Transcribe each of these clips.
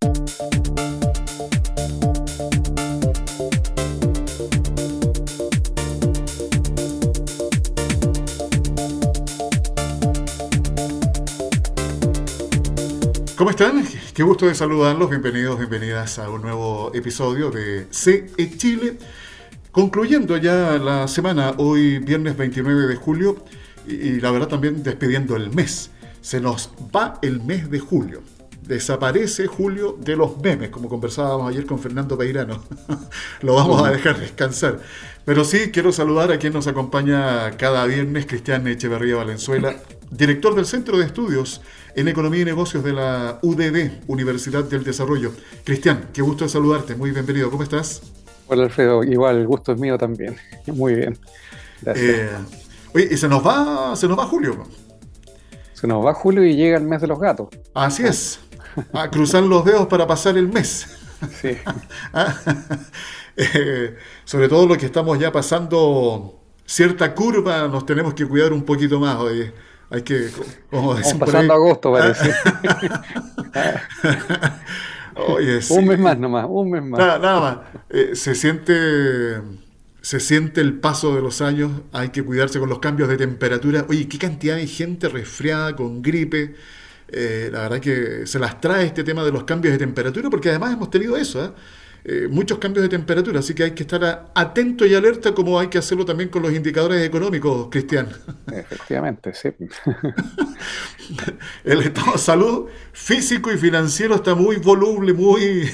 ¿Cómo están? Qué gusto de saludarlos. Bienvenidos, bienvenidas a un nuevo episodio de CE Chile. Concluyendo ya la semana, hoy viernes 29 de julio, y la verdad también despidiendo el mes. Se nos va el mes de julio. Desaparece julio de los memes, como conversábamos ayer con Fernando Peirano. Lo vamos a dejar descansar. Pero sí, quiero saludar a quien nos acompaña cada viernes, Cristian Echeverría Valenzuela, director del Centro de Estudios en Economía y Negocios de la UDD, Universidad del Desarrollo. Cristian, qué gusto saludarte, muy bienvenido, ¿cómo estás? Hola Alfredo, igual, el gusto es mío también, muy bien. Eh, oye, y se nos va, se nos va Julio. Se nos va Julio y llega el mes de los gatos. Así es, a cruzar los dedos para pasar el mes. Sí. Ah, eh, sobre todo lo que estamos ya pasando cierta curva, nos tenemos que cuidar un poquito más. Oye. Hay que, como pasando agosto, parece. Un mes más nomás, un mes más. Nada, más. Eh, se siente se siente el paso de los años, hay que cuidarse con los cambios de temperatura. Oye, qué cantidad de gente resfriada, con gripe. Eh, la verdad que se las trae este tema de los cambios de temperatura, porque además hemos tenido eso, ¿eh? Eh, muchos cambios de temperatura, así que hay que estar atento y alerta como hay que hacerlo también con los indicadores económicos, Cristian. Efectivamente, sí. El estado de salud físico y financiero está muy voluble, muy,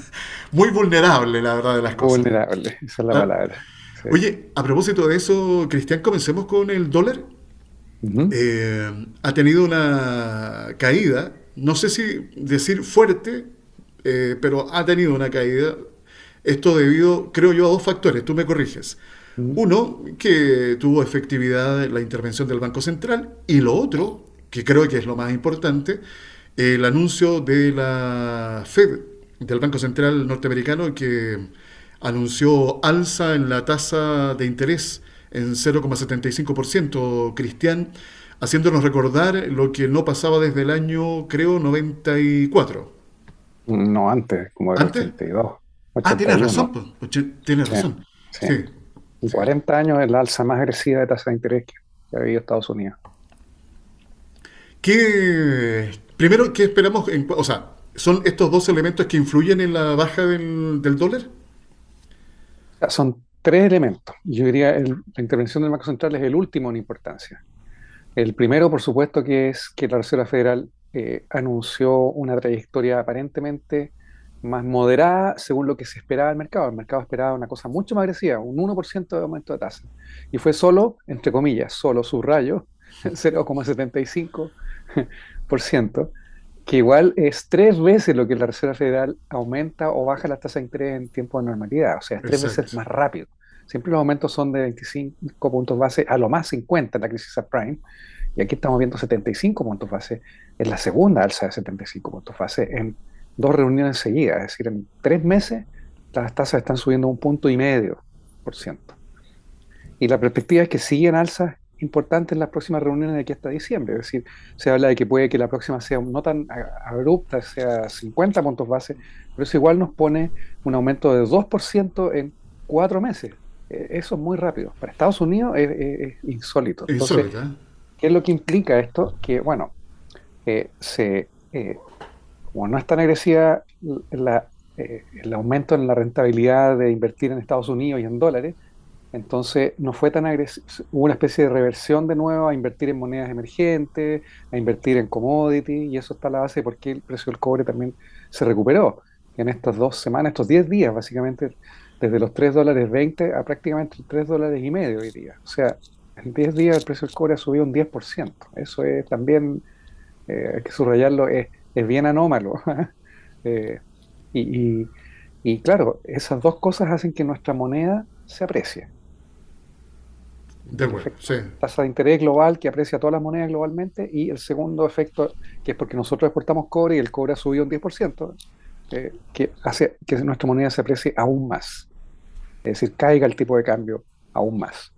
muy vulnerable, la verdad de las cosas. Vulnerable, esa es la ah. palabra. Oye, a propósito de eso, Cristian, comencemos con el dólar. Eh, ha tenido una caída, no sé si decir fuerte, eh, pero ha tenido una caída. Esto debido, creo yo, a dos factores, tú me corriges. Uno, que tuvo efectividad la intervención del Banco Central, y lo otro, que creo que es lo más importante, el anuncio de la Fed, del Banco Central norteamericano, que anunció alza en la tasa de interés en 0,75%, Cristian, haciéndonos recordar lo que no pasaba desde el año, creo, 94. No, antes, como el 82. Ah, tienes razón, pues, tienes razón. Sí. 40 años es la alza más agresiva de tasa de interés que ha habido Estados Unidos. ¿Qué, primero, ¿qué esperamos? o sea, ¿son estos dos elementos que influyen en la baja del, dólar? Son tres elementos. Yo diría que la intervención del Banco Central es el último en importancia. El primero, por supuesto, que es que la Reserva Federal eh, anunció una trayectoria aparentemente más moderada según lo que se esperaba del mercado. El mercado esperaba una cosa mucho más agresiva, un 1% de aumento de tasa. Y fue solo, entre comillas, solo subrayo, 0,75%, que igual es tres veces lo que la Reserva Federal aumenta o baja la tasa de interés en tiempo de normalidad. O sea, es tres veces más rápido. Siempre los aumentos son de 25 puntos base, a lo más 50 en la crisis subprime, y aquí estamos viendo 75 puntos base, es la segunda alza de 75 puntos base en dos reuniones seguidas, es decir, en tres meses las tasas están subiendo un punto y medio por ciento. Y la perspectiva es que siguen alzas importantes en las próximas reuniones de aquí hasta diciembre, es decir, se habla de que puede que la próxima sea no tan abrupta, sea 50 puntos base, pero eso igual nos pone un aumento de 2% en cuatro meses. E, eso es muy rápido. Para Estados Unidos es, insólito. Entonces, ¿eh? ¿Qué es lo que implica esto? Que, bueno, eh, se, eh, como no es tan agresiva eh, el aumento en la rentabilidad de invertir en Estados Unidos y en dólares, entonces no fue tan agresivo, hubo una especie de reversión de nuevo a invertir en monedas emergentes, a invertir en commodity, y eso está a la base de por qué el precio del cobre también se recuperó en estas dos semanas, estos 10 días, básicamente, desde los 3 dólares 20 a prácticamente 3 dólares y medio hoy día. O sea, en 10 días el precio del cobre ha subido un 10%. Eso es también, eh, hay que subrayarlo, es, bien anómalo. Eh, y, claro, esas dos cosas hacen que nuestra moneda se aprecie. De acuerdo, sí. Tasa de interés global que aprecia todas las monedas globalmente y el segundo efecto, que es porque nosotros exportamos cobre y el cobre ha subido un 10%, eh, que hace que nuestra moneda se aprecie aún más. Es decir, caiga el tipo de cambio aún más.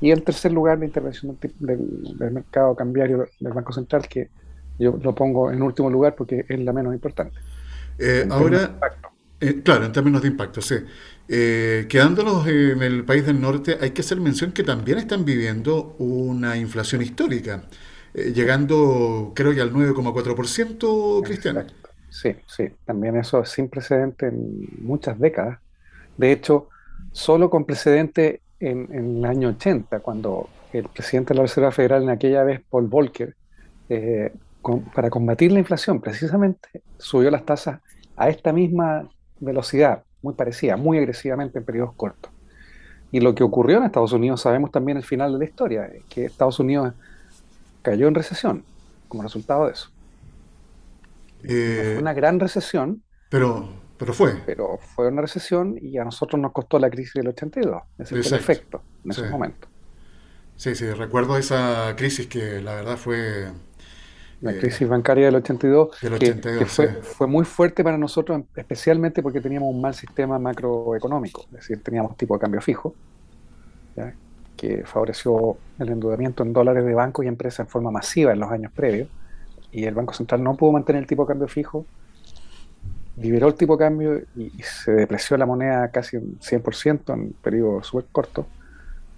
Y en tercer lugar, la intervención del, mercado cambiario del Banco Central, que yo lo pongo en último lugar porque es la menos importante. ahora, claro, en términos de impacto, sí. quedándonos en el país del norte, hay que hacer mención que también están viviendo una inflación histórica, llegando creo que al 9,4%, Cristian. Sí, sí, también eso es sin precedente en muchas décadas. De hecho, solo con precedente en, el año 80, cuando el presidente de la Reserva Federal en aquella vez, Paul Volcker, eh, para combatir la inflación, precisamente subió las tasas a esta misma velocidad, muy parecida, muy agresivamente en periodos cortos. Y lo que ocurrió en Estados Unidos, sabemos también el final de la historia, que Estados Unidos cayó en recesión como resultado de eso. Fue eh, una gran recesión. Pero pero fue. Pero fue una recesión y a nosotros nos costó la crisis del 82. Ese fue el efecto en ese momento. Sí, sí, recuerdo esa crisis que la verdad fue... La eh, crisis bancaria del 82, que, fue, muy fuerte para nosotros, especialmente porque teníamos un mal sistema macroeconómico, es decir, teníamos tipo de cambio fijo, que favoreció el endeudamiento en dólares de bancos y empresas en forma masiva en los años previos, y el Banco Central no pudo mantener el tipo de cambio fijo liberó el tipo de cambio y, se depreció la moneda casi un 100% en un periodo súper corto,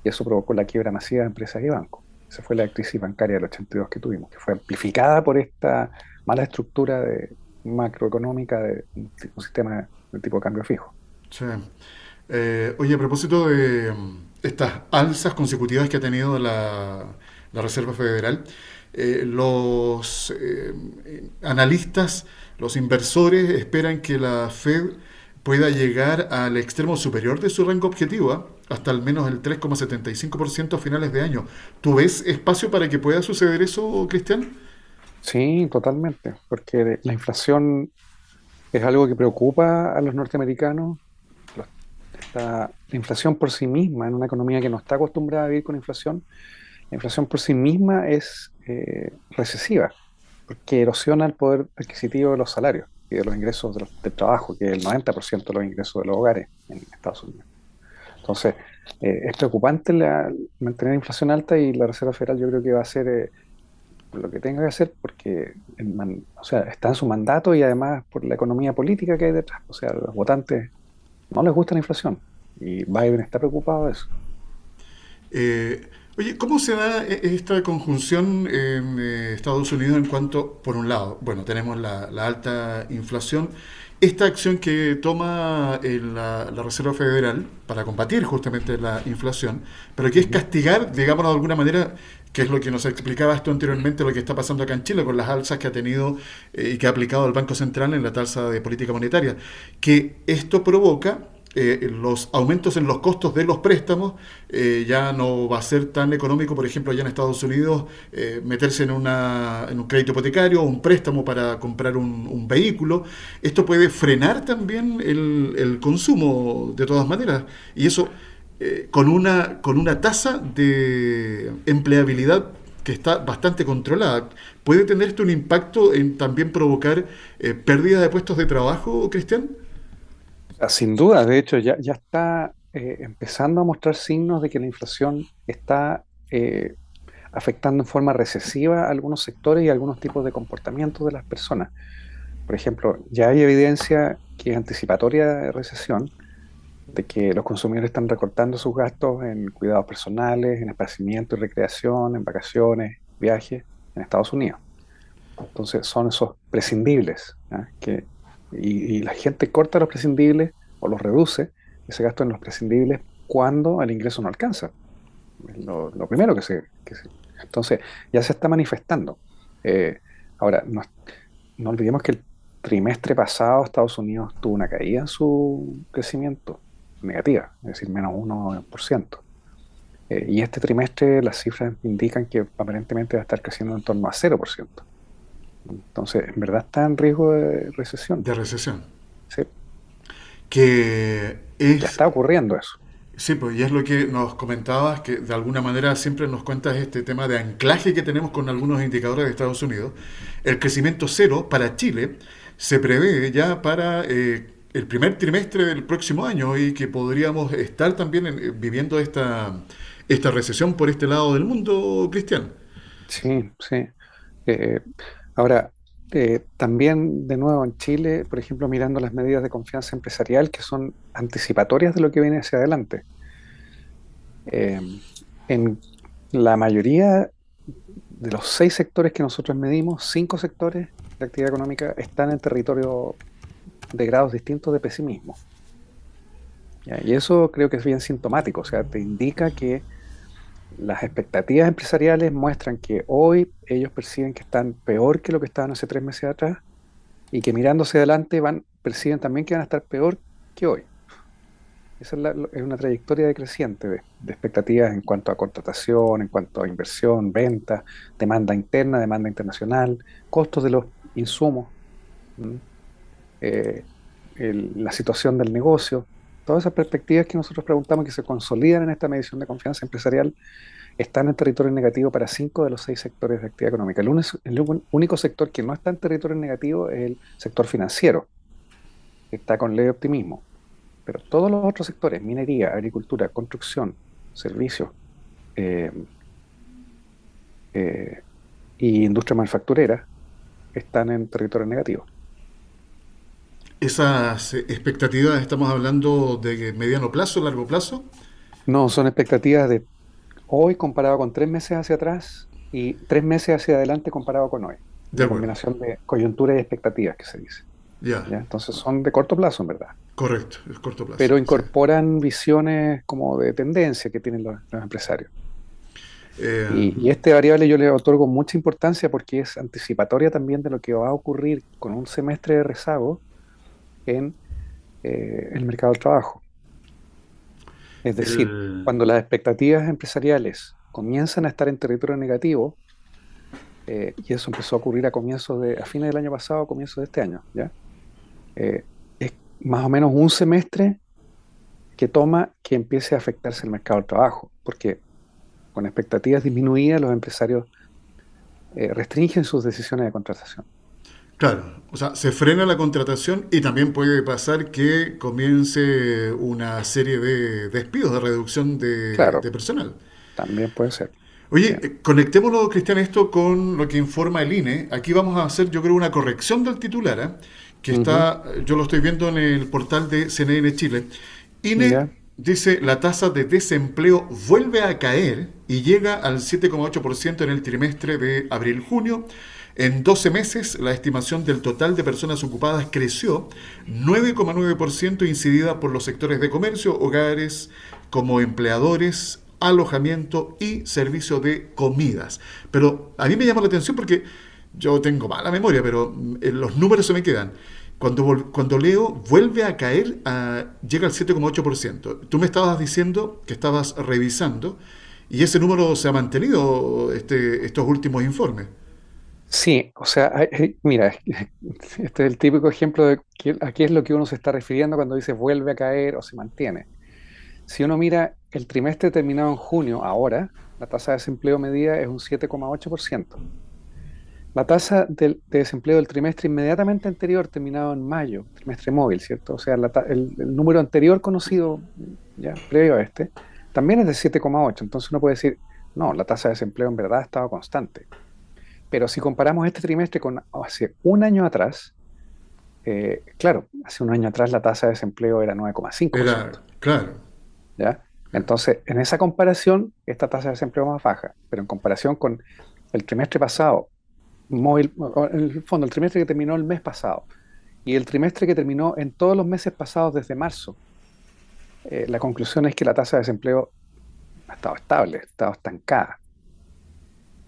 y eso provocó la quiebra masiva de empresas y bancos. Esa fue la crisis bancaria del 82 que tuvimos, que fue amplificada por esta mala estructura de, macroeconómica de un sistema de tipo de cambio fijo. Sí. Eh, oye, a propósito de mm, estas alzas consecutivas que ha tenido la, Reserva Federal, eh, los eh, analistas los inversores esperan que la Fed pueda llegar al extremo superior de su rango objetivo, ¿ah? hasta al menos el 3,75% a finales de año. ¿Tú ves espacio para que pueda suceder eso, Cristian? Sí, totalmente, porque la inflación es algo que preocupa a los norteamericanos. La inflación por sí misma, en una economía que no está acostumbrada a vivir con inflación, la inflación por sí misma es eh, recesiva que erosiona el poder adquisitivo de los salarios y de los ingresos del trabajo, que es el 90% de los ingresos de los hogares en Estados Unidos. Entonces, eh, es preocupante mantener la inflación alta y la Reserva Federal yo creo que va a hacer eh, lo que tenga que hacer porque o sea, está en su mandato y además por la economía política que hay detrás. O sea, los votantes no les gusta la inflación y Biden está preocupado de eso. Oye, ¿cómo se da e-, esta conjunción en eh, Estados Unidos en cuanto, por un lado, bueno, tenemos la, alta inflación, esta acción que toma eh, la, Reserva Federal para combatir justamente la inflación, pero que es castigar, digamos de alguna manera, que es lo que nos explicaba esto anteriormente, lo que está pasando acá en Chile con las alzas que ha tenido eh, y que ha aplicado el Banco Central en la tasa de política monetaria, que esto provoca eh, los aumentos en los costos de los préstamos eh, ya no va a ser tan económico, por ejemplo, allá en Estados Unidos, eh, meterse en, una, en, un crédito hipotecario o un préstamo para comprar un, vehículo. Esto puede frenar también el, el, consumo de todas maneras. Y eso con, una, con una tasa de empleabilidad que está bastante controlada. ¿Puede tener esto un impacto en también provocar pérdida de puestos de trabajo, Cristian? Sin duda, de hecho, ya, ya está eh, empezando a mostrar signos de que la inflación está eh, afectando en forma recesiva a algunos sectores y algunos tipos de comportamientos de las personas. Por ejemplo, ya hay evidencia que es anticipatoria de recesión, de que los consumidores están recortando sus gastos en cuidados personales, en esparcimiento y recreación, en vacaciones, viajes en Estados Unidos. Entonces son esos prescindibles que y, la gente corta los prescindibles o los reduce, ese gasto en los prescindibles cuando el ingreso no alcanza. Lo, primero que se, Entonces, ya se está manifestando. Eh, ahora, no, no olvidemos que el trimestre pasado Estados Unidos tuvo una caída en su crecimiento negativa, es decir, menos 1%. Eh, y este trimestre las cifras indican que aparentemente va a estar creciendo en torno a 0%. Entonces, en verdad está en riesgo de recesión. De recesión. Sí. Que Ya está ocurriendo eso. Sí, pues y es lo que nos comentabas, que de alguna manera siempre nos cuentas este tema de anclaje que tenemos con algunos indicadores de Estados Unidos. El crecimiento cero para Chile se prevé ya para eh, el primer trimestre del próximo año y que podríamos estar también viviendo esta, esta recesión por este lado del mundo, Cristian. Sí, sí. Eh, Ahora, eh, también, de nuevo, en Chile, por ejemplo, mirando las medidas de confianza empresarial que son anticipatorias de lo que viene hacia adelante. Eh, en la mayoría de los seis sectores que nosotros medimos, cinco sectores de actividad económica están en territorio de grados distintos de pesimismo. Y eso creo que es bien sintomático, o sea, te indica que las expectativas empresariales muestran que hoy ellos perciben que están peor que lo que estaban hace tres meses atrás y que mirándose adelante van, perciben también que van a estar peor que hoy. Esa es, una trayectoria decreciente de, expectativas en cuanto a contratación, en cuanto a inversión, venta, demanda interna, demanda internacional, costos de los insumos, eh, la situación del negocio. Todas esas perspectivas que nosotros preguntamos que se consolidan en esta medición de confianza empresarial están en territorio negativo para cinco de los seis sectores de actividad económica. El, único sector que no está en territorio negativo es el sector financiero, que está con leve optimismo. Pero todos los otros sectores, minería, agricultura, construcción, servicios eh, eh, y industria manufacturera, están en territorio negativo. ¿Esas expectativas estamos hablando de mediano plazo, largo plazo? No, son expectativas de hoy comparado con tres meses hacia atrás y tres meses hacia adelante comparado con hoy. De combinación de coyuntura y expectativas que se dice. Ya. Entonces son de corto plazo, en verdad. Correcto, es corto plazo. Pero incorporan visiones como de tendencia que tienen los, empresarios. Eh, y, y, este variable yo le otorgo mucha importancia porque es anticipatoria también de lo que va a ocurrir con un semestre de rezago en eh, el mercado del trabajo. Es decir, cuando las expectativas empresariales comienzan a estar en territorio negativo, eh, y eso empezó a ocurrir a comienzos de, a fines del año pasado, a comienzos de este año, ¿ya? Eh, es más o menos un semestre que toma que empiece a afectarse el mercado del trabajo, porque con expectativas disminuidas los empresarios restringen sus decisiones de contratación. Claro, o sea, se frena la contratación y también puede pasar que comience una serie de despidos, de reducción de, personal. También puede ser. Oye, eh, conectémoslo, Cristian, esto con lo que informa el INE. Aquí vamos a hacer, yo creo, una corrección del titular, ¿eh? que está, yo lo estoy viendo en el portal de CNN Chile. INE dice, la tasa de desempleo vuelve a caer y llega al 7,8% en el trimestre de abril-junio en 12 meses, la estimación del total de personas ocupadas creció 9,9% incidida por los sectores de comercio, hogares, como empleadores, alojamiento y servicio de comidas. Pero a mí me llama la atención porque yo tengo mala memoria, pero eh, los números se me quedan. Cuando, cuando leo, vuelve a caer, llega al 7,8%. Tú me estabas diciendo que estabas revisando y ese número se ha mantenido este, estos últimos informes. Sí, o sea, mira, este es el típico ejemplo de a qué es lo que uno se está refiriendo cuando dice vuelve a caer o se mantiene. Si uno mira el trimestre terminado en junio, ahora, la tasa de desempleo medida es un 7,8%. La tasa de, desempleo del trimestre inmediatamente anterior, terminado en mayo, trimestre móvil, ¿cierto? O sea, el, el, número anterior conocido, ya previo a este, también es de 7,8. Entonces uno puede decir, no, la tasa de desempleo en verdad ha estado constante. Pero si comparamos este trimestre con hace un año atrás, eh, claro, hace un año atrás la tasa de desempleo era 9,5%. Claro. ¿Ya? Entonces, en esa comparación, esta tasa de desempleo más baja, pero en comparación con el trimestre pasado, móvil, en el fondo, el trimestre que terminó el mes pasado y el trimestre que terminó en todos los meses pasados desde marzo, eh, la conclusión es que la tasa de desempleo ha estado estable, ha estado estancada.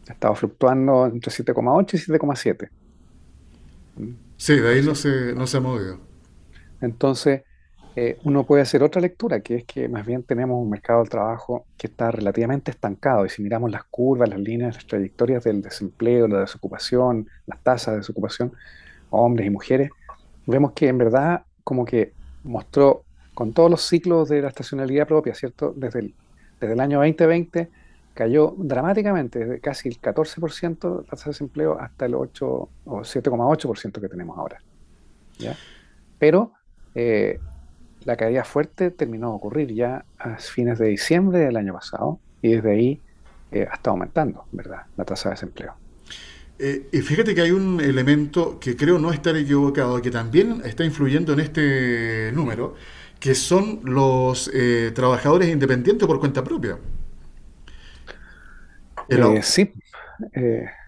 Ha estado fluctuando entre 7,8 y 7,7. Sí, de ahí no se, no se ha movido. Entonces, eh, uno puede hacer otra lectura, que es que más bien tenemos un mercado del trabajo que está relativamente estancado. Y si miramos las curvas, las líneas, las trayectorias del desempleo, la desocupación, las tasas de desocupación, hombres y mujeres, vemos que en verdad como que mostró con todos los ciclos de la estacionalidad propia, ¿cierto? Desde el, desde el año 2020 cayó dramáticamente, desde casi el 14% de tasa de desempleo hasta el 8 o 7,8% que tenemos ahora. Pero eh, la caída fuerte terminó de ocurrir ya a fines de diciembre del año pasado y desde ahí eh, ha estado aumentando, ¿verdad?, la tasa de desempleo. Eh, y fíjate que hay un elemento que creo no estar equivocado, que también está influyendo en este número, que son los trabajadores independientes por cuenta propia. Eh, sí.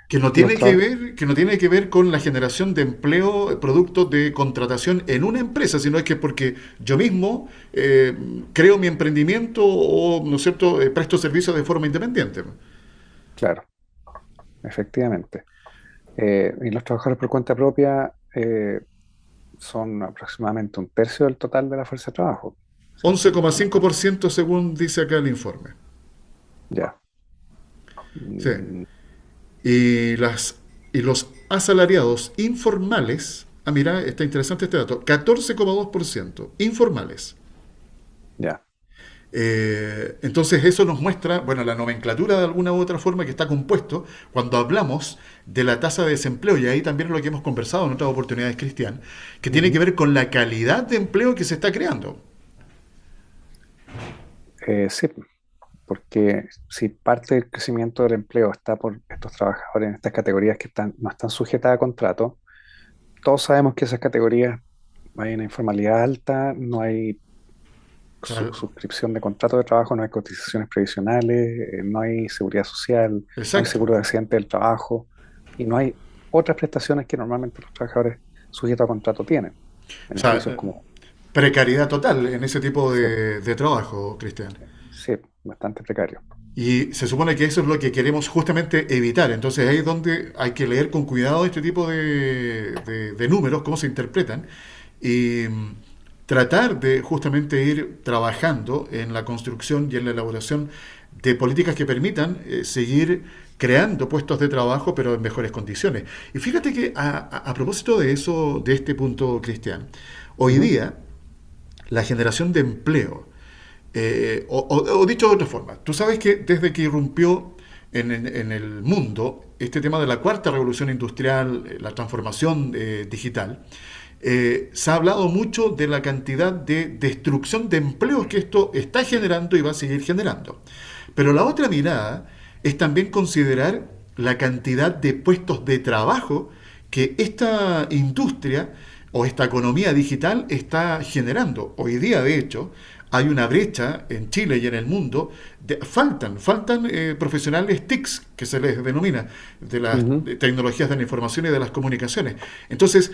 que no tiene que ver, que no tiene que ver con la generación de empleo producto de contratación en una empresa, sino es que porque yo mismo creo mi emprendimiento o, ¿no es cierto?, presto servicios de forma independiente. Claro, efectivamente. Eh, y los trabajadores por cuenta propia eh, son aproximadamente un tercio del total de la fuerza de trabajo. 11,5% según dice acá el informe. Ya. Sí. Y, las, y los asalariados informales, ah, mira, está interesante este dato, 14,2% informales. Ya. Eh, entonces eso nos muestra, bueno, la nomenclatura de alguna u otra forma que está compuesto cuando hablamos de la tasa de desempleo, y ahí también es lo que hemos conversado en otras oportunidades, Cristian, que tiene que ver con la calidad de empleo que se está creando. Eh, sí, porque si parte del crecimiento del empleo está por estos trabajadores en estas categorías que están, no están sujetas a contrato, todos sabemos que esas categorías hay una informalidad alta, no hay suscripción de contrato de trabajo, no hay cotizaciones previsionales, eh, no hay seguridad social, no hay seguro de accidente del trabajo y no hay otras prestaciones que normalmente los trabajadores sujetos a contrato tienen. O sea, como... Precariedad total en ese tipo de, trabajo, Cristian. Sí, bastante precario. Y se supone que eso es lo que queremos justamente evitar. Entonces ahí es donde hay que leer con cuidado este tipo de, de números, cómo se interpretan. Y tratar de justamente ir trabajando en la construcción y en la elaboración de políticas que permitan eh, seguir creando puestos de trabajo, pero en mejores condiciones. Y fíjate que a, propósito de eso, de este punto, Cristian, hoy día la generación de empleo, eh, o, dicho de otra forma, tú sabes que desde que irrumpió en, el mundo este tema de la cuarta revolución industrial, eh, la transformación digital, eh, se ha hablado mucho de la cantidad de destrucción de empleos que esto está generando y va a seguir generando. Pero la otra mirada es también considerar la cantidad de puestos de trabajo que esta industria o esta economía digital está generando. Hoy día, de hecho, hay una brecha en Chile y en el mundo. faltan, faltan eh, profesionales TICs, que se les denomina, de las tecnologías de la información y de las comunicaciones. Entonces,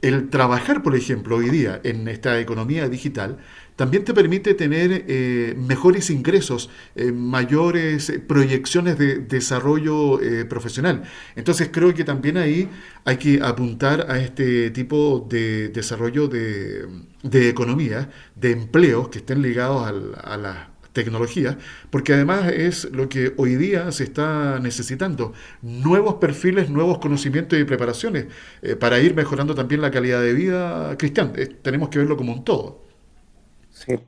el trabajar, por ejemplo, hoy día en esta economía digital también te permite tener eh, mejores ingresos, eh, mayores proyecciones de desarrollo eh, profesional. Entonces creo que también ahí hay que apuntar a este tipo de desarrollo de, economía, de empleos que estén ligados a la tecnología, porque además es lo que hoy día se está necesitando, nuevos perfiles, nuevos conocimientos y preparaciones eh, para ir mejorando también la calidad de vida cristiana. Tenemos que verlo como un todo. Sí,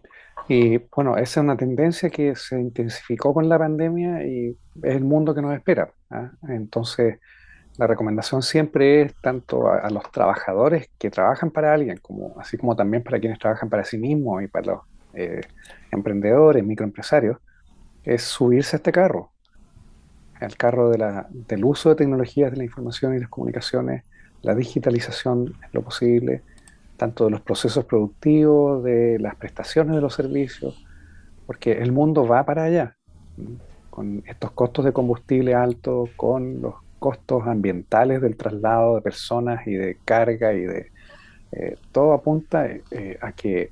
y bueno, esa es una tendencia que se intensificó con la pandemia y es el mundo que nos espera. ¿ah? Entonces, la recomendación siempre es tanto a, los trabajadores que trabajan para alguien, como, así como también para quienes trabajan para sí mismos y para los eh, emprendedores, microempresarios, es subirse a este carro, al carro de la, del uso de tecnologías de la información y las comunicaciones, la digitalización en lo posible, tanto de los procesos productivos, de las prestaciones de los servicios, porque el mundo va para allá, con estos costos de combustible altos, con los costos ambientales del traslado de personas y de carga y de... Eh, todo apunta eh, a que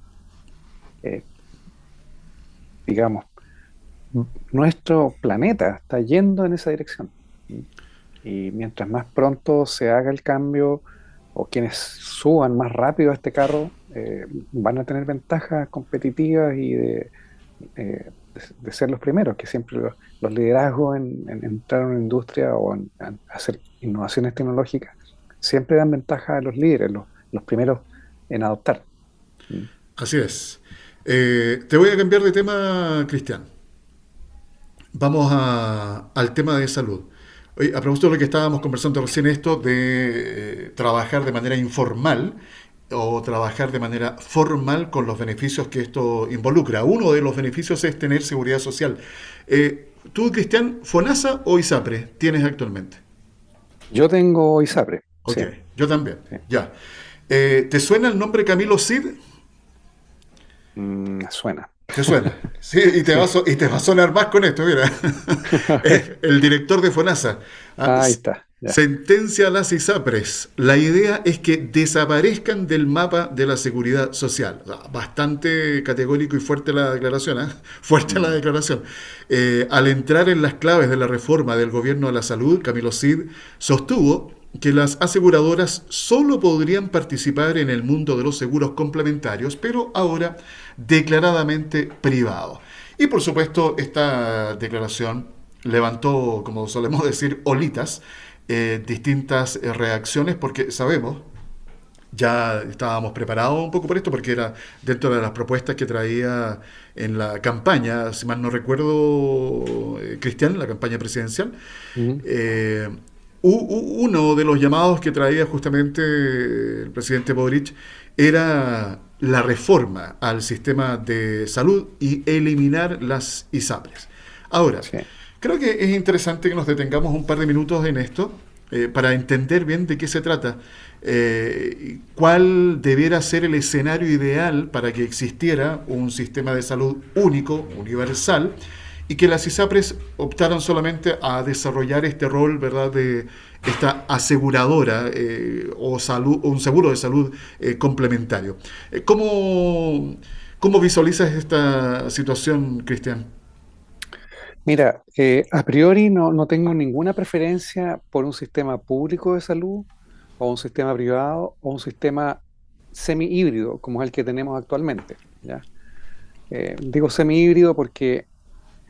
digamos, nuestro planeta está yendo en esa dirección. Y mientras más pronto se haga el cambio o quienes suban más rápido a este carro eh, van a tener ventajas competitivas y de, eh, de, ser los primeros, que siempre los, liderazgos en, entrar en una industria o en, hacer innovaciones tecnológicas siempre dan ventaja a los líderes, los, los primeros en adoptar. Así es. Eh, te voy a cambiar de tema, Cristian. Vamos al tema de salud. A propósito de lo que estábamos conversando recién, esto de eh, trabajar de manera informal o trabajar de manera formal con los beneficios que esto involucra. Uno de los beneficios es tener seguridad social. Eh, ¿Tú, Cristian, FONASA o ISAPRE tienes actualmente? Yo tengo ISAPRE. Ok, yo también. Ya. Eh, ¿Te suena el nombre Camilo Cid? Mm, suena. ¿Te suena? Sí, y te, Va y te va a sonar más con esto, mira. el director de FONASA. Ah, Ahí está. Sentencia a las ISAPRES. La idea es que desaparezcan del mapa de la seguridad social. Bastante categórico y fuerte la declaración, ¿eh? Fuerte la declaración. Eh, al entrar en las claves de la reforma del gobierno de la salud, Camilo Cid sostuvo que las aseguradoras solo podrían participar en el mundo de los seguros complementarios, pero ahora declaradamente privados. Y por supuesto, esta declaración levantó, como solemos decir, olitas eh, distintas eh, reacciones, porque sabemos, ya estábamos preparados un poco por esto, porque era dentro de las propuestas que traía en la campaña, si mal no recuerdo, eh, Cristian, la campaña presidencial. uno de los llamados que traía justamente el presidente Boric era la reforma al sistema de salud y eliminar las ISAPRES. Ahora, Creo que es interesante que nos detengamos un par de minutos en esto eh, para entender bien de qué se trata, eh, cuál debiera ser el escenario ideal para que existiera un sistema de salud único, universal, y que las ISAPRES optaran solamente a desarrollar este rol ¿verdad? de esta aseguradora eh, o, un seguro de salud complementario. ¿Cómo, ¿Cómo visualizas esta situación, Cristian? Mira, eh, a priori no, no, tengo ninguna preferencia por un sistema público de salud o un sistema privado o un sistema semi-híbrido como es el que tenemos actualmente. ¿ya? Eh, digo semi-híbrido porque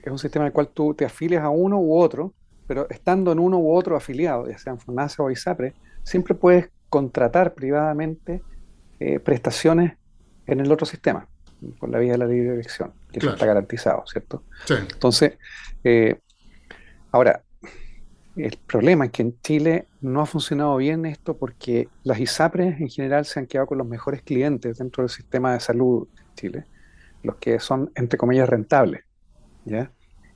es un sistema en el cual tú te afilias a uno u otro, pero estando en uno u otro afiliado, ya sean FONASA o ISAPRE, siempre puedes contratar privadamente eh, prestaciones en el otro sistema por la vía de la libre elección, que eso está garantizado, ¿cierto? Sí. Entonces, eh, ahora, el problema es que en Chile no ha funcionado bien esto porque las ISAPRES en general se han quedado con los mejores clientes dentro del sistema de salud en Chile, los que son, entre comillas, rentables,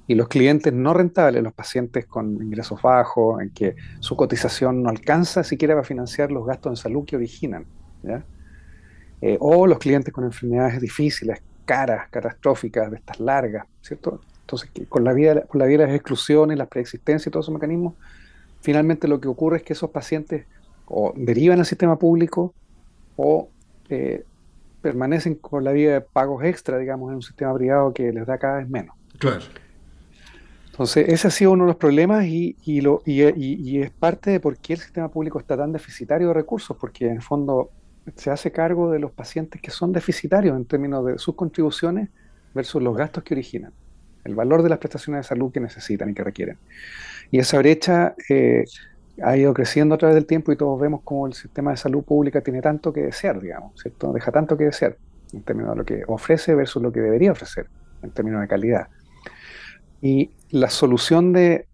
Y los clientes no rentables, los pacientes con ingresos bajos, en que su cotización no alcanza siquiera para financiar los gastos en salud que originan. Eh, o los clientes con enfermedades difíciles, caras, catastróficas, de estas largas, ¿cierto? Entonces, con la vía, con la vía de las exclusiones, las preexistencias y todos esos mecanismos, finalmente lo que ocurre es que esos pacientes o derivan al sistema público o eh, permanecen con la vía de pagos extra, digamos, en un sistema privado que les da cada vez menos. Claro. Entonces, ese ha sido uno de los problemas y, y, lo, y, y, es parte de por qué el sistema público está tan deficitario de recursos, porque en el fondo se hace cargo de los pacientes que son deficitarios en términos de sus contribuciones versus los gastos que originan, el valor de las prestaciones de salud que necesitan y que requieren. Y esa brecha eh, ha ido creciendo a través del tiempo y todos vemos cómo el sistema de salud pública tiene tanto que desear, digamos, ¿cierto? Deja tanto que desear en términos de lo que ofrece versus lo que debería ofrecer en términos de calidad. Y la solución de,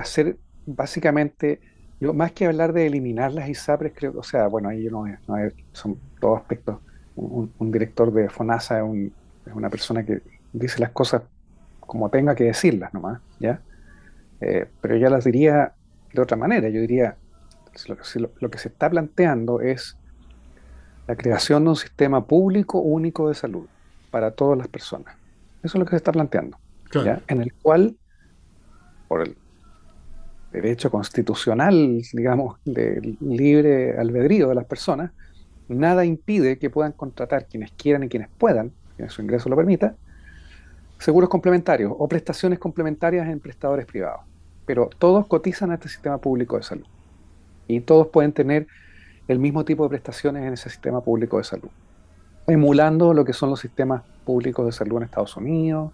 hacer básicamente yo, más que hablar de eliminar las ISAPRES, creo o sea, bueno, ahí no, no son todos aspectos. Un, director de FONASA es, una persona que dice las cosas como tenga que decirlas nomás, ¿ya? Eh, pero yo las diría de otra manera. Yo diría, lo, que se está planteando es la creación de un sistema público único de salud para todas las personas. Eso es lo que se está planteando. ¿Ya? En el cual, por el, derecho constitucional, digamos, de libre albedrío de las personas, nada impide que puedan contratar quienes quieran y quienes puedan, que su ingreso lo permita, seguros complementarios o prestaciones complementarias en prestadores privados. Pero todos cotizan a este sistema público de salud. Y todos pueden tener el mismo tipo de prestaciones en ese sistema público de salud. Emulando lo que son los sistemas públicos de salud en Estados Unidos,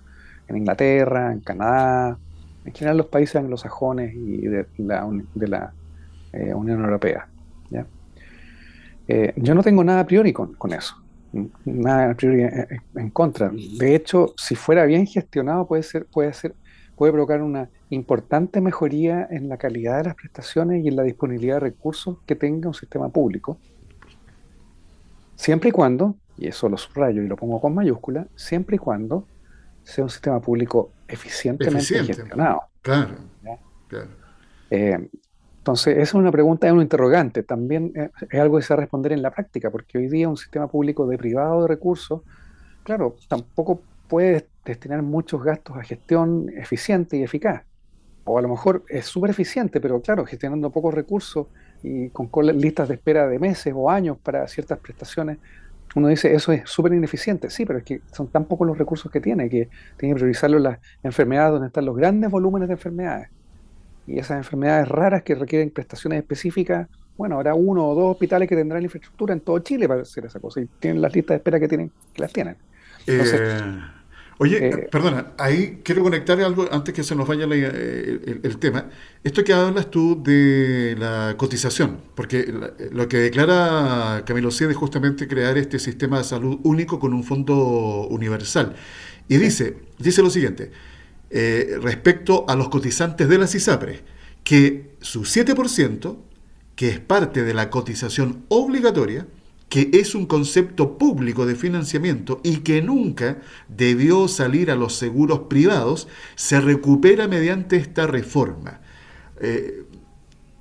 en Inglaterra, en Canadá, en general los países anglosajones y de la, de la eh, Unión Europea. Eh, yo no tengo nada a priori con, eso, nada a priori en, contra. De hecho, si fuera bien gestionado, puede, ser, puede, ser, puede provocar una importante mejoría en la calidad de las prestaciones y en la disponibilidad de recursos que tenga un sistema público, siempre y cuando, y eso lo subrayo y lo pongo con mayúscula, siempre y cuando sea un sistema público eficientemente gestionado. Claro. Eh, Entonces, esa es una pregunta, es un interrogante. También eh, es algo que se va a responder en la práctica, porque hoy día un sistema público de privado de recursos, claro, tampoco puede destinar muchos gastos a gestión eficiente y eficaz. O a lo mejor es súper eficiente, pero claro, gestionando pocos recursos y con listas de espera de meses o años para ciertas prestaciones, uno dice, eso es súper ineficiente. Sí, pero es que son tan pocos los recursos que tiene que tiene que priorizarlo las enfermedades donde están los grandes volúmenes de enfermedades y esas enfermedades raras que requieren prestaciones específicas, bueno, habrá uno o dos hospitales que tendrán infraestructura en todo Chile para hacer esa cosa y tienen las listas de espera que tienen, que las tienen. Eh, oye, eh, perdona, ahí quiero conectar algo antes que se nos vaya el, tema. Esto que hablas tú de la cotización, porque lo que declara Camilo Cid es justamente crear este sistema de salud único con un fondo universal. Y dice, dice lo siguiente, eh, respecto a los cotizantes de las ISAPRES, que su 7%, que es parte de la cotización obligatoria, que es un concepto público de financiamiento y que nunca debió salir a los seguros privados, se recupera mediante esta reforma. Eh,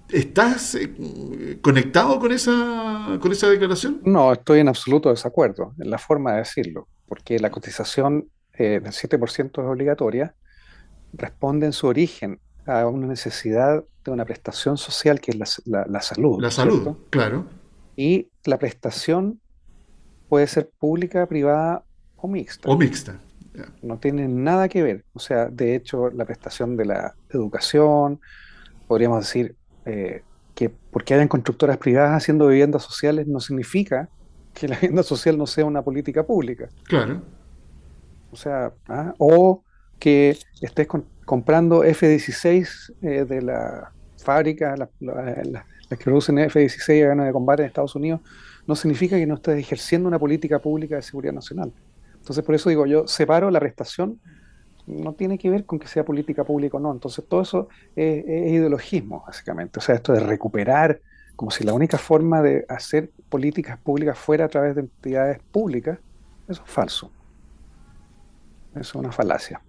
¿Estás eh, conectado con esa, con esa declaración? No, estoy en absoluto desacuerdo en la forma de decirlo, porque la cotización del 7% es obligatoria, responde en su origen a una necesidad de una prestación social que es la, salud. La salud, claro. Y la prestación puede ser pública, privada o mixta. O mixta. No tiene nada que ver. O sea, de hecho, la prestación de la educación, podríamos decir eh, que porque hayan constructoras privadas haciendo viviendas sociales no significa que la vivienda social no sea una política pública. Claro. O sea, ¿ah? o que estés comprando F-16 eh, de la fábrica, las que producen F-16 a aviones de combate en Estados Unidos, no significa que no estés ejerciendo una política pública de seguridad nacional. Entonces, por eso digo, yo separo la prestación, no tiene que ver con que sea política pública o no. Entonces, todo eso es, es ideologismo, básicamente. O sea, esto de recuperar, como si la única forma de hacer políticas públicas fuera a través de entidades públicas, eso es falso. Eso es una falacia.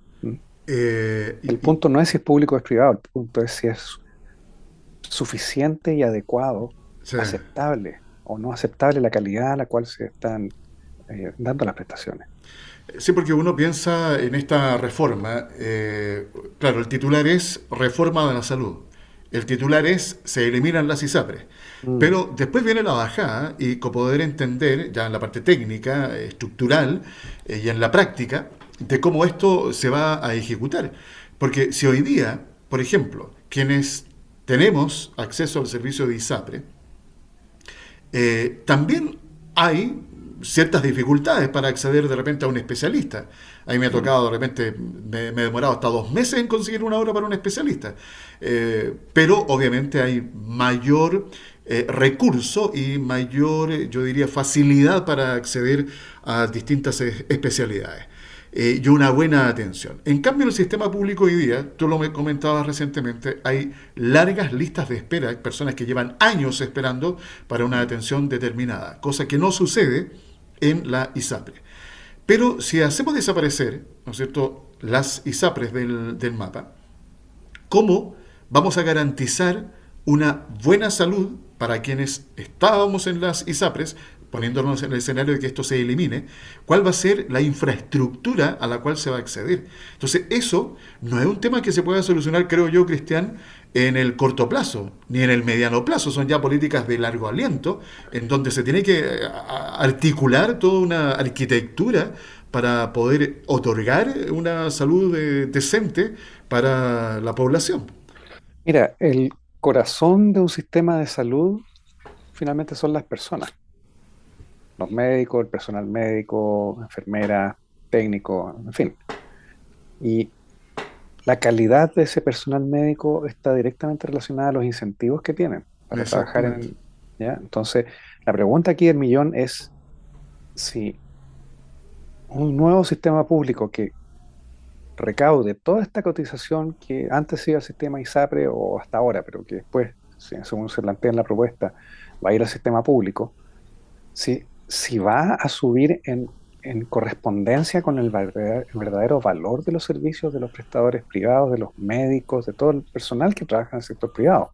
Eh, el punto no es si es público o es privado, el punto es si es suficiente y adecuado, aceptable o no aceptable la calidad a la cual se están eh, dando las prestaciones. Sí, porque uno piensa en esta reforma, eh, claro, el titular es reforma de la salud, el titular es se eliminan las ISAPRES, mm. pero después viene la bajada y con poder entender, ya en la parte técnica, estructural y en la práctica, de cómo esto se va a ejecutar. Porque si hoy día, por ejemplo, quienes tenemos acceso al servicio de ISAPRE, eh, también hay ciertas dificultades para acceder de repente a un especialista. A mí me ha tocado, de repente, me, he demorado hasta dos meses en conseguir una hora para un especialista. Eh, pero obviamente hay mayor eh, recurso y mayor, yo diría, facilidad para acceder a distintas especialidades. Eh, y una buena atención. En cambio, en el sistema público hoy día, tú lo me comentabas recientemente, hay largas listas de espera, hay personas que llevan años esperando para una atención determinada, cosa que no sucede en la ISAPRE. Pero si hacemos desaparecer, ¿no es cierto?, las ISAPRES del, del mapa, ¿cómo vamos a garantizar una buena salud para quienes estábamos en las ISAPRES, poniéndonos en el escenario de que esto se elimine, cuál va a ser la infraestructura a la cual se va a acceder. Entonces, eso no es un tema que se pueda solucionar, creo yo, Cristian, en el corto plazo, ni en el mediano plazo. Son ya políticas de largo aliento, en donde se tiene que eh, articular toda una arquitectura para poder otorgar una salud eh, decente para la población. Mira, el corazón de un sistema de salud finalmente son las personas los médicos, el personal médico, enfermera, técnico, en fin. Y la calidad de ese personal médico está directamente relacionada a los incentivos que tienen para trabajar en... ¿ya? Entonces, la pregunta aquí del millón es si un nuevo sistema público que recaude toda esta cotización que antes iba al sistema ISAPRE o hasta ahora, pero que después, según se plantea en la propuesta, va a ir al sistema público, si si va a subir en, correspondencia con el verdadero, valor de los servicios de los prestadores privados, de los médicos, de todo el personal que trabaja en el sector privado.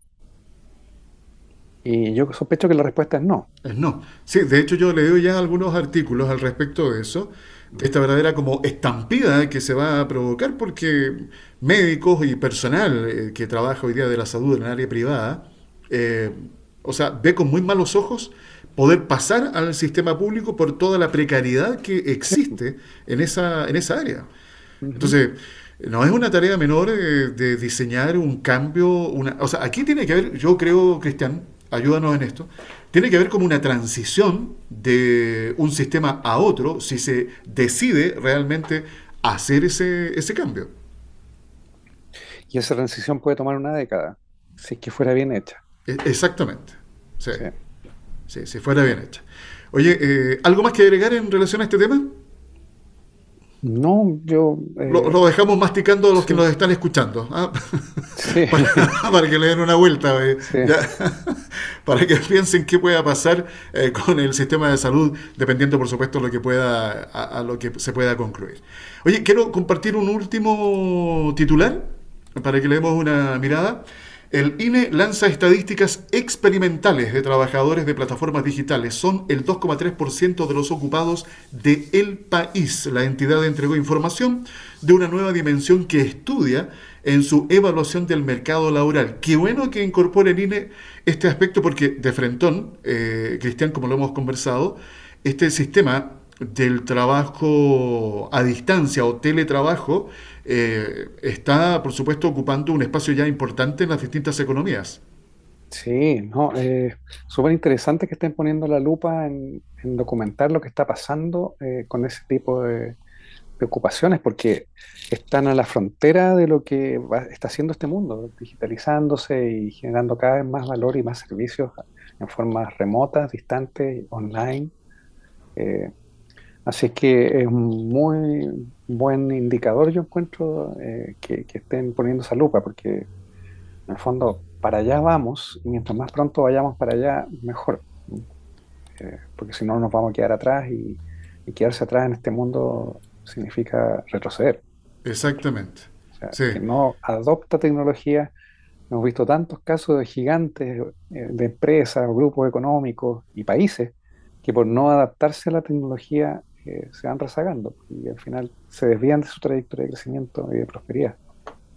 Y yo sospecho que la respuesta es no. Es no. Sí, de hecho yo leo ya algunos artículos al respecto de eso, esta verdadera como estampida que se va a provocar porque médicos y personal eh, que trabaja hoy día de la salud en el área privada, eh, o sea, ve con muy malos ojos poder pasar al sistema público por toda la precariedad que existe en esa, en esa área. Entonces, no es una tarea menor eh, de diseñar un cambio, una, o sea, aquí tiene que haber, yo creo, Cristian, ayúdanos en esto, tiene que haber como una transición de un sistema a otro si se decide realmente hacer ese, ese cambio. Y esa transición puede tomar una década, si es que fuera bien hecha. E, exactamente. Sí. sí. Si fuera bien hecha. Oye, eh, ¿algo más que agregar en relación a este tema? No, yo... Eh, lo, dejamos masticando a los que nos están escuchando, ¿ah? para, que le den una vuelta, eh, para que piensen qué pueda pasar eh, con el sistema de salud, dependiendo, por supuesto, lo que pueda, a, lo que se pueda concluir. Oye, quiero compartir un último titular para que le demos una mirada. El INE lanza estadísticas experimentales de trabajadores de plataformas digitales. Son el 2,3% de los ocupados de El País. La entidad entregó información de una nueva dimensión que estudia en su evaluación del mercado laboral. Qué bueno que incorpore el INE este aspecto porque de frentón, eh, Cristian, como lo hemos conversado, este sistema del trabajo a distancia o teletrabajo eh, está, por supuesto, ocupando un espacio ya importante en las distintas economías. Sí, no, eh, súper interesante que estén poniendo la lupa en, documentar lo que está pasando eh, con ese tipo de, ocupaciones, porque están a la frontera de lo que está haciendo este mundo, digitalizándose y generando cada vez más valor y más servicios en formas remotas, distantes, online. Así que es un muy buen indicador, yo encuentro, eh, que, estén poniendo esa lupa, porque en el fondo para allá vamos, y mientras más pronto vayamos para allá, mejor. Eh, porque si no nos vamos a quedar atrás y, quedarse atrás en este mundo significa retroceder. Exactamente. que no adopta tecnología. Hemos visto tantos casos de gigantes, eh, de empresas, grupos económicos y países que por no adaptarse a la tecnología se van rezagando y al final se desvían de su trayectoria de crecimiento y de prosperidad.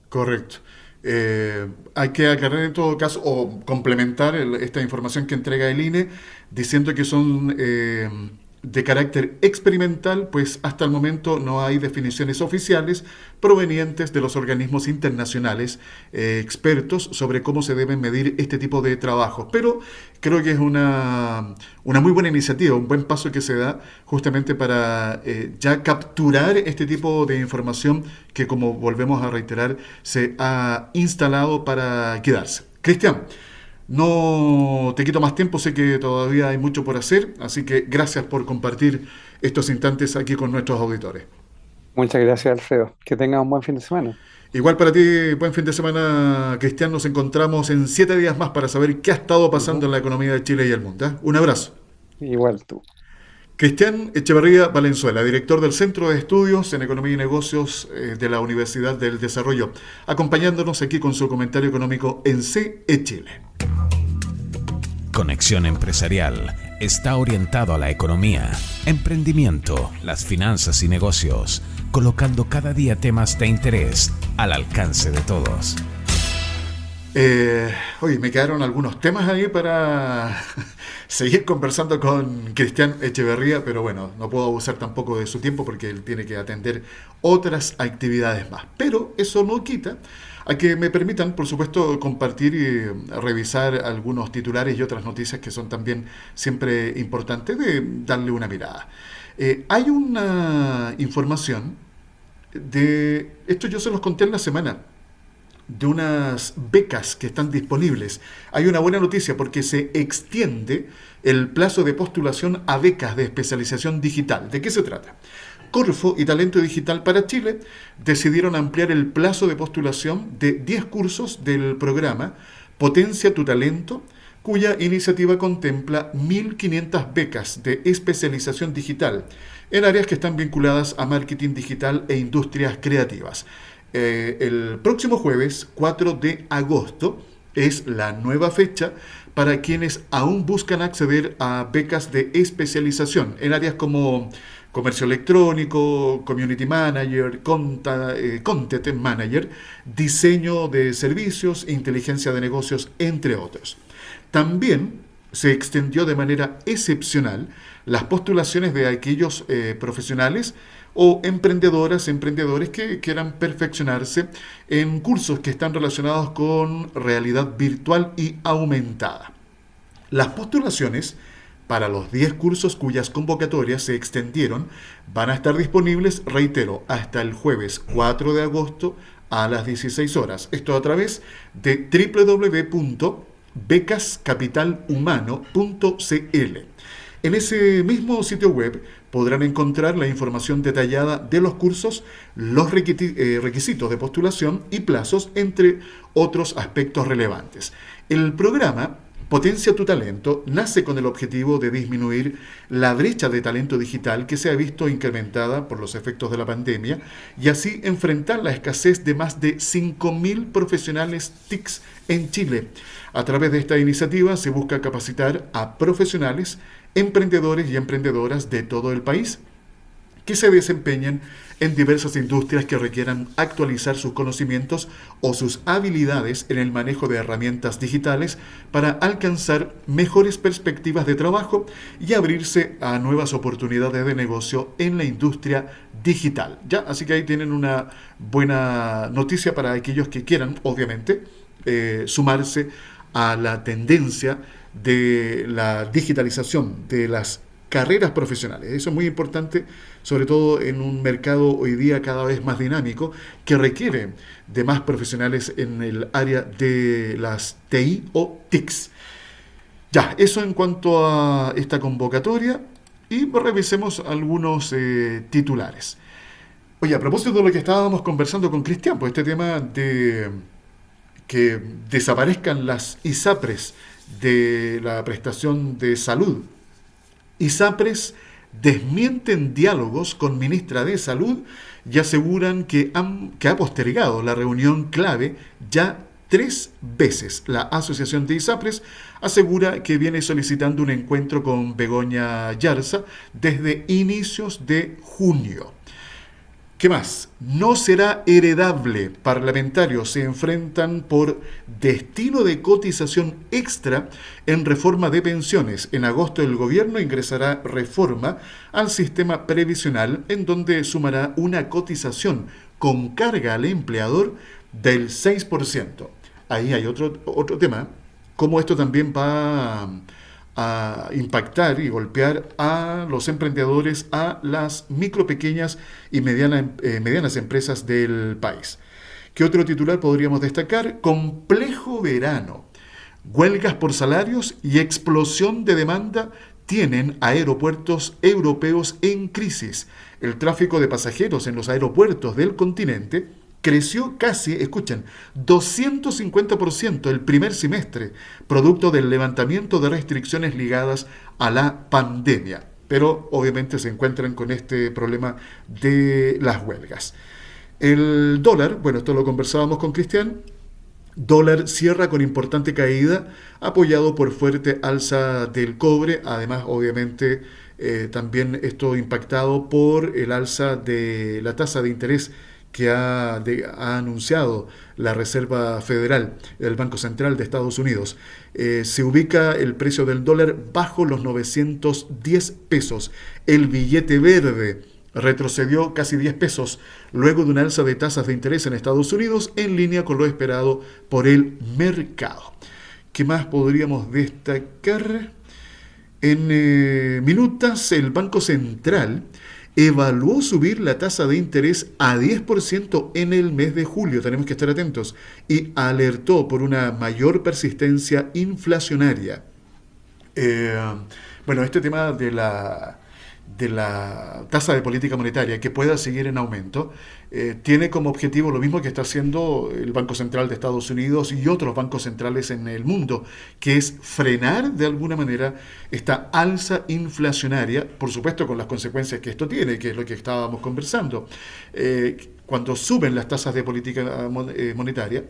Correcto. Eh, hay que aclarar en todo caso o complementar esta información que entrega el INE diciendo que son eh, de carácter experimental, pues hasta el momento no hay definiciones oficiales provenientes de los organismos internacionales eh, expertos sobre cómo se deben medir este tipo de trabajos. Pero creo que es una, una muy buena iniciativa, un buen paso que se da justamente para eh, ya capturar este tipo de información que, como volvemos a reiterar, se ha instalado para quedarse. Cristian. No te quito más tiempo, sé que todavía hay mucho por hacer, así que gracias por compartir estos instantes aquí con nuestros auditores. Muchas gracias, Alfredo. Que tengas un buen fin de semana. Igual para ti, buen fin de semana, Cristian. Nos encontramos en siete días más para saber qué ha estado pasando en la economía de Chile y el mundo. ¿eh? Un abrazo. Igual tú. Cristian Echeverría Valenzuela, director del Centro de Estudios en Economía y Negocios eh, de la Universidad del Desarrollo, acompañándonos aquí con su comentario económico en CE Chile. Conexión Empresarial está orientado a la economía, emprendimiento, las finanzas y negocios, colocando cada día temas de interés al alcance de todos. Eh, oye, me quedaron algunos temas ahí para seguir conversando con Cristian Echeverría, pero bueno, no puedo abusar tampoco de su tiempo porque él tiene que atender otras actividades más. Pero eso no quita a que me permitan, por supuesto, compartir y revisar algunos titulares y otras noticias que son también siempre importantes de darle una mirada. Eh, hay una información de, esto yo se los conté en la semana, de unas becas que están disponibles. Hay una buena noticia porque se extiende el plazo de postulación a becas de especialización digital. ¿De qué se trata? Corfo y Talento Digital para Chile decidieron ampliar el plazo de postulación de 10 cursos del programa Potencia tu Talento, cuya iniciativa contempla 1.500 becas de especialización digital en áreas que están vinculadas a marketing digital e industrias creativas. Eh, el próximo jueves, 4 de agosto, es la nueva fecha para quienes aún buscan acceder a becas de especialización en áreas como comercio electrónico, community manager, eh, content manager, diseño de servicios, inteligencia de negocios, entre otros. También se extendió de manera excepcional las postulaciones de aquellos eh, profesionales o emprendedoras, emprendedores que quieran perfeccionarse en cursos que están relacionados con realidad virtual y aumentada. Las postulaciones para los 10 cursos cuyas convocatorias se extendieron van a estar disponibles, reitero, hasta el jueves 4 de agosto a las 16 horas. Esto a través de www.becascapitalhumano.cl. En ese mismo sitio web podrán encontrar la información detallada de los cursos, los eh, requisitos de postulación y plazos, entre otros aspectos relevantes. El programa Potencia tu talento nace con el objetivo de disminuir la brecha de talento digital que se ha visto incrementada por los efectos de la pandemia y así enfrentar la escasez de más de 5.000 profesionales TICs en Chile. A través de esta iniciativa se busca capacitar a profesionales, emprendedores y emprendedoras de todo el país que se desempeñen en diversas industrias que requieran actualizar sus conocimientos o sus habilidades en el manejo de herramientas digitales para alcanzar mejores perspectivas de trabajo y abrirse a nuevas oportunidades de negocio en la industria digital. Ya, así que ahí tienen una buena noticia para aquellos que quieran, obviamente, eh, sumarse a la tendencia de la digitalización de las carreras profesionales. Eso es muy importante, sobre todo en un mercado hoy día cada vez más dinámico, que requiere de más profesionales en el área de las TI o TICs. Ya, eso en cuanto a esta convocatoria y revisemos algunos eh, titulares. Oye, a propósito de lo que estábamos conversando con Cristian, pues este tema de que desaparezcan las ISAPRES de la prestación de salud ISAPRES desmienten diálogos con ministra de Salud y aseguran que, que ha postergado la reunión clave ya tres veces. La Asociación de ISAPRES asegura que viene solicitando un encuentro con Begoña Yarza desde inicios de junio. ¿Qué más? No será heredable. Parlamentarios se enfrentan por destino de cotización extra en reforma de pensiones. En agosto el gobierno ingresará reforma al sistema previsional en donde sumará una cotización con carga al empleador del 6%. Ahí hay otro, otro tema, cómo esto también va a impactar y golpear a los emprendedores, a las micro, pequeñas y eh, medianas empresas del país. ¿Qué otro titular podríamos destacar? Complejo verano. Huelgas por salarios y explosión de demanda tienen aeropuertos europeos en crisis. El tráfico de pasajeros en los aeropuertos del continente creció casi, escuchen, 250% el primer semestre, producto del levantamiento de restricciones ligadas a la pandemia. Pero obviamente se encuentran con este problema de las huelgas. El dólar, bueno, esto lo conversábamos con Cristian, dólar cierra con importante caída, apoyado por fuerte alza del cobre, además obviamente eh, también esto impactado por el alza de la tasa de interés que ha, anunciado la Reserva Federal, el Banco Central de Estados Unidos. Eh, se ubica el precio del dólar bajo los 910 pesos. El billete verde retrocedió casi 10 pesos luego de una alza de tasas de interés en Estados Unidos en línea con lo esperado por el mercado. ¿Qué más podríamos destacar? En eh, minutas, el Banco Central evaluó subir la tasa de interés a 10% en el mes de julio, tenemos que estar atentos, y alertó por una mayor persistencia inflacionaria. Eh, bueno, este tema de la de la tasa de política monetaria que pueda seguir en aumento, eh, tiene como objetivo lo mismo que está haciendo el Banco Central de Estados Unidos y otros bancos centrales en el mundo, que es frenar de alguna manera esta alza inflacionaria, por supuesto con las consecuencias que esto tiene, que es lo que estábamos conversando. Eh, cuando suben las tasas de política eh, monetaria,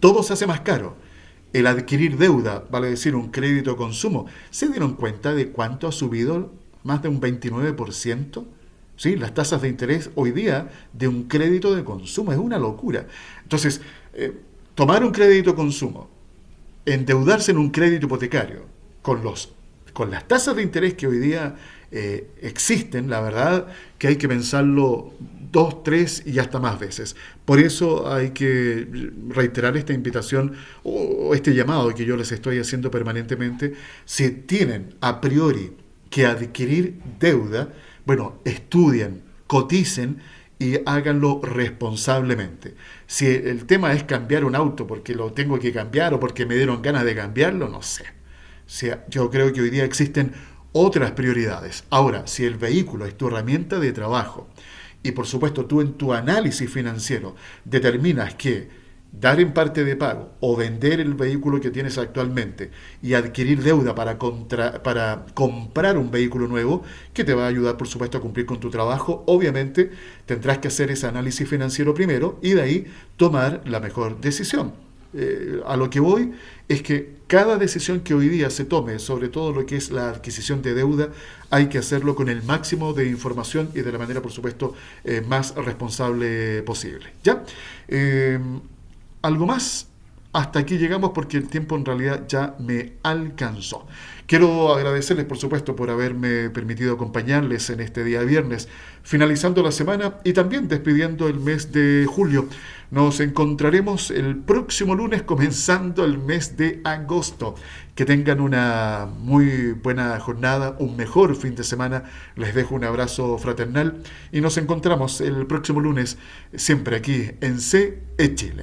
todo se hace más caro el adquirir deuda, vale decir un crédito de consumo, ¿se dieron cuenta de cuánto ha subido más de un 29%? ¿Sí? Las tasas de interés hoy día de un crédito de consumo es una locura. Entonces, eh, tomar un crédito de consumo, endeudarse en un crédito hipotecario con, los, con las tasas de interés que hoy día eh, existen, la verdad que hay que pensarlo dos, tres y hasta más veces. Por eso hay que reiterar esta invitación o este llamado que yo les estoy haciendo permanentemente. Si tienen a priori que adquirir deuda, bueno, estudien, coticen y háganlo responsablemente. Si el tema es cambiar un auto porque lo tengo que cambiar o porque me dieron ganas de cambiarlo, no sé. sea, yo creo que hoy día existen otras prioridades. Ahora, si el vehículo es tu herramienta de trabajo y por supuesto tú en tu análisis financiero determinas que dar en parte de pago o vender el vehículo que tienes actualmente y adquirir deuda para, para comprar un vehículo nuevo que te va a ayudar por supuesto a cumplir con tu trabajo, obviamente tendrás que hacer ese análisis financiero primero y de ahí tomar la mejor decisión. Eh, a lo que voy es que cada decisión que hoy día se tome, sobre todo lo que es la adquisición de deuda, hay que hacerlo con el máximo de información y de la manera, por supuesto, eh, más responsable posible. ¿Ya? Eh, ¿Algo más? Hasta aquí llegamos porque el tiempo en realidad ya me alcanzó. Quiero agradecerles, por supuesto, por haberme permitido acompañarles en este día viernes, finalizando la semana y también despidiendo el mes de julio. Nos encontraremos el próximo lunes, comenzando el mes de agosto. Que tengan una muy buena jornada, un mejor fin de semana. Les dejo un abrazo fraternal y nos encontramos el próximo lunes, siempre aquí en CE Chile.